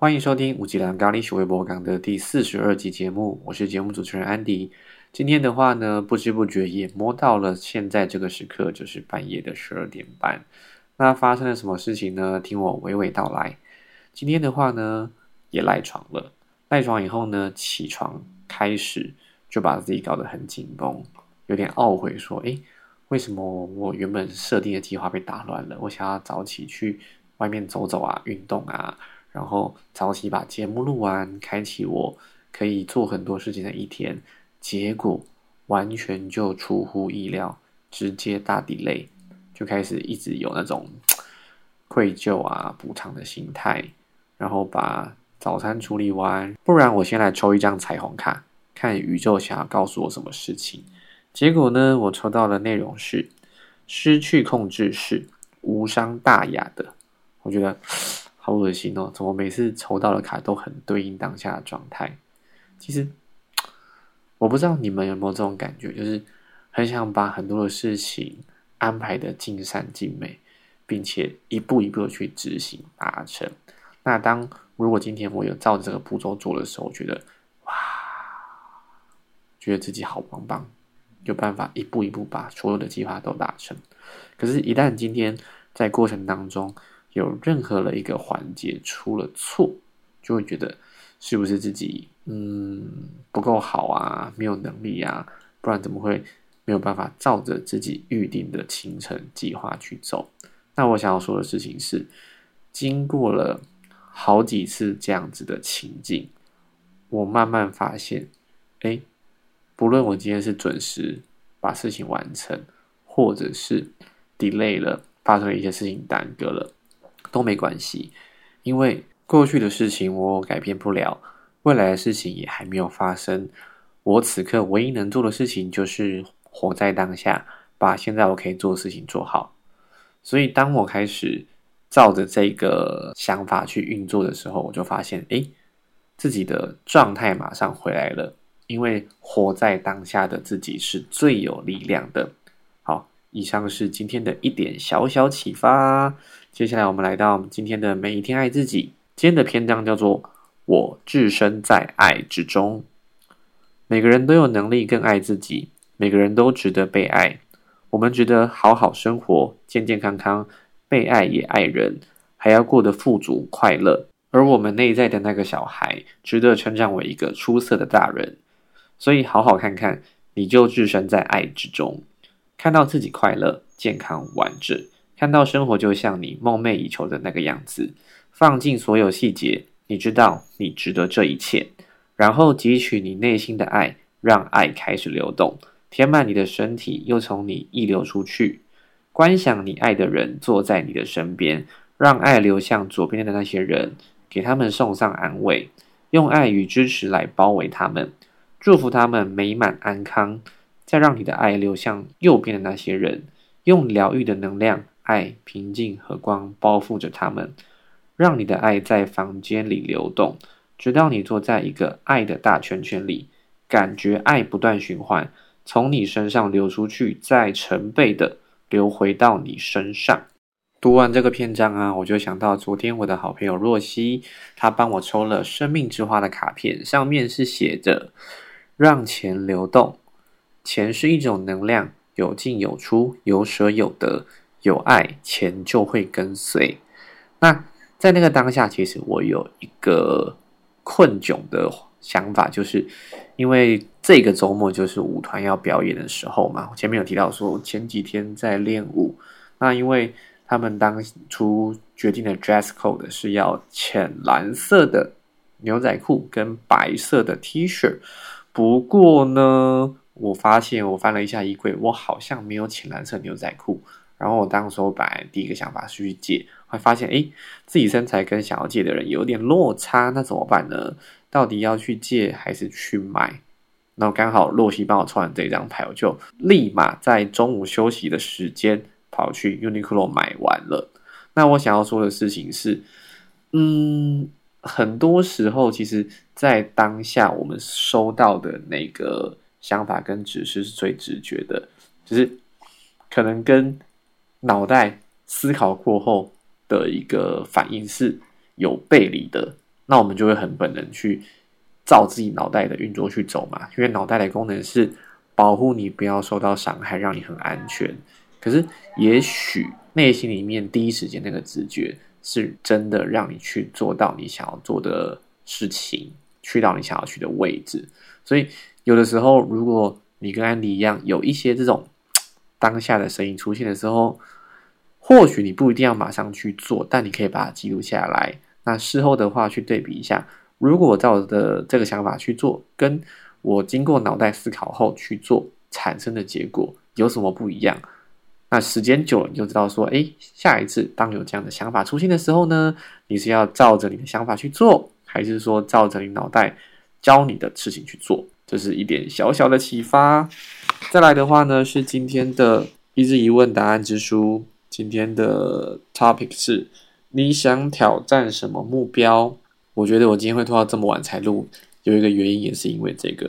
欢迎收听五吉兰咖喱学微博港的第四十二集节目，我是节目主持人安迪。今天的话呢，不知不觉也摸到了现在这个时刻，就是半夜的十二点半。那发生了什么事情呢？听我娓娓道来。今天的话呢，也赖床了。赖床以后呢，起床开始就把自己搞得很紧绷，有点懊悔，说：“诶，为什么我原本设定的计划被打乱了？我想要早起去外面走走啊，运动啊。”然后早起把节目录完，开启我可以做很多事情的一天，结果完全就出乎意料，直接大底泪，就开始一直有那种愧疚啊、补偿的心态，然后把早餐处理完，不然我先来抽一张彩虹卡，看宇宙想要告诉我什么事情。结果呢，我抽到的内容是失去控制是无伤大雅的，我觉得。好恶心哦！怎么每次抽到的卡都很对应当下的状态？其实我不知道你们有没有这种感觉，就是很想把很多的事情安排的尽善尽美，并且一步一步的去执行达成。那当如果今天我有照着这个步骤做的时候，我觉得哇，觉得自己好棒棒，有办法一步一步把所有的计划都达成。可是，一旦今天在过程当中，有任何的一个环节出了错，就会觉得是不是自己嗯不够好啊，没有能力啊，不然怎么会没有办法照着自己预定的行程计划去走？那我想要说的事情是，经过了好几次这样子的情境，我慢慢发现，哎，不论我今天是准时把事情完成，或者是 delay 了，发生一些事情耽搁了。都没关系，因为过去的事情我改变不了，未来的事情也还没有发生。我此刻唯一能做的事情就是活在当下，把现在我可以做的事情做好。所以，当我开始照着这个想法去运作的时候，我就发现，哎，自己的状态马上回来了。因为活在当下的自己是最有力量的。好，以上是今天的一点小小启发。接下来，我们来到今天的每一天爱自己。今天的篇章叫做“我置身在爱之中”。每个人都有能力更爱自己，每个人都值得被爱。我们值得好好生活，健健康康，被爱也爱人，还要过得富足快乐。而我们内在的那个小孩，值得成长为一个出色的大人。所以，好好看看，你就置身在爱之中，看到自己快乐、健康、完整。看到生活就像你梦寐以求的那个样子，放进所有细节，你知道你值得这一切，然后汲取你内心的爱，让爱开始流动，填满你的身体，又从你溢流出去。观想你爱的人坐在你的身边，让爱流向左边的那些人，给他们送上安慰，用爱与支持来包围他们，祝福他们美满安康。再让你的爱流向右边的那些人，用疗愈的能量。爱、平静和光包覆着他们，让你的爱在房间里流动，直到你坐在一个爱的大圈圈里，感觉爱不断循环，从你身上流出去，再成倍的流回到你身上。读完这个篇章啊，我就想到昨天我的好朋友若曦，她帮我抽了生命之花的卡片，上面是写着“让钱流动”，钱是一种能量，有进有出，有舍有得。有爱，钱就会跟随。那在那个当下，其实我有一个困窘的想法，就是因为这个周末就是舞团要表演的时候嘛。前面有提到说，前几天在练舞。那因为他们当初决定的 dress code 是要浅蓝色的牛仔裤跟白色的 T 恤。不过呢，我发现我翻了一下衣柜，我好像没有浅蓝色牛仔裤。然后我当时候本来第一个想法是去借，会发现哎，自己身材跟想要借的人有点落差，那怎么办呢？到底要去借还是去买？然后刚好洛西帮我抽完这张牌，我就立马在中午休息的时间跑去 Uniqlo 买完了。那我想要说的事情是，嗯，很多时候其实，在当下我们收到的那个想法跟指示是最直觉的，就是可能跟脑袋思考过后的一个反应是有背离的，那我们就会很本能去照自己脑袋的运作去走嘛，因为脑袋的功能是保护你不要受到伤害，让你很安全。可是也许内心里面第一时间那个直觉是真的让你去做到你想要做的事情，去到你想要去的位置。所以有的时候，如果你跟安迪一样有一些这种当下的声音出现的时候，或许你不一定要马上去做，但你可以把它记录下来。那事后的话，去对比一下，如果照我的这个想法去做，跟我经过脑袋思考后去做产生的结果有什么不一样？那时间久了，你就知道说，哎，下一次当有这样的想法出现的时候呢，你是要照着你的想法去做，还是说照着你脑袋教你的事情去做？这是一点小小的启发。再来的话呢，是今天的一日一问答案之书。今天的 topic 是。你想挑战什么目标？我觉得我今天会拖到这么晚才录，有一个原因也是因为这个。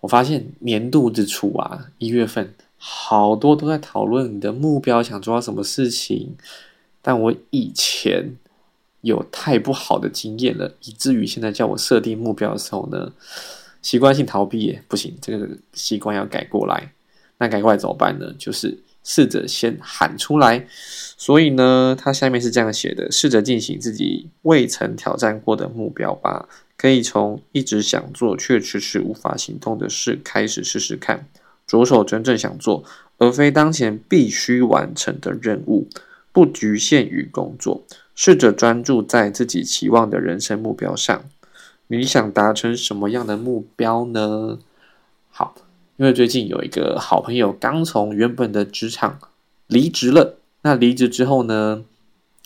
我发现年度之初啊，一月份好多都在讨论你的目标，想做到什么事情。但我以前有太不好的经验了，以至于现在叫我设定目标的时候呢，习惯性逃避，不行，这个习惯要改过来。那改过来怎么办呢？就是。试着先喊出来，所以呢，它下面是这样写的：试着进行自己未曾挑战过的目标吧，可以从一直想做却迟迟无法行动的事开始试试看，着手真正想做，而非当前必须完成的任务，不局限于工作，试着专注在自己期望的人生目标上。你想达成什么样的目标呢？好。因为最近有一个好朋友刚从原本的职场离职了，那离职之后呢，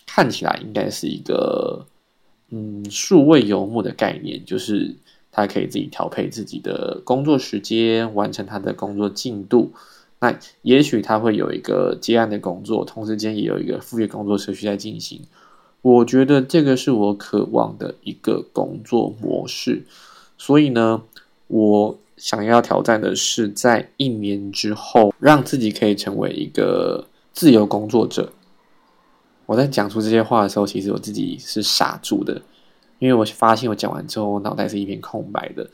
看起来应该是一个嗯数位游牧的概念，就是他可以自己调配自己的工作时间，完成他的工作进度。那也许他会有一个接案的工作，同时间也有一个副业工作持续在进行。我觉得这个是我渴望的一个工作模式，所以呢，我。想要挑战的是，在一年之后，让自己可以成为一个自由工作者。我在讲出这些话的时候，其实我自己是傻住的，因为我发现我讲完之后，我脑袋是一片空白的。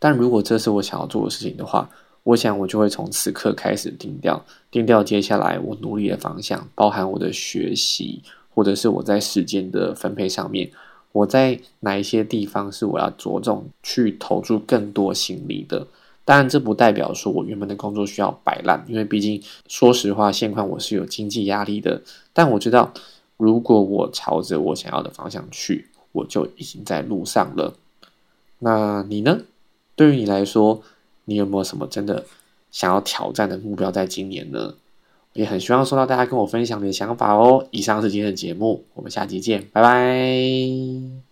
但如果这是我想要做的事情的话，我想我就会从此刻开始定掉，定掉接下来我努力的方向，包含我的学习，或者是我在时间的分配上面。我在哪一些地方是我要着重去投注更多心力的？当然，这不代表说我原本的工作需要摆烂，因为毕竟说实话，现况我是有经济压力的。但我知道，如果我朝着我想要的方向去，我就已经在路上了。那你呢？对于你来说，你有没有什么真的想要挑战的目标在今年呢？也很希望收到大家跟我分享你的想法哦。以上是今天的节目，我们下期见，拜拜。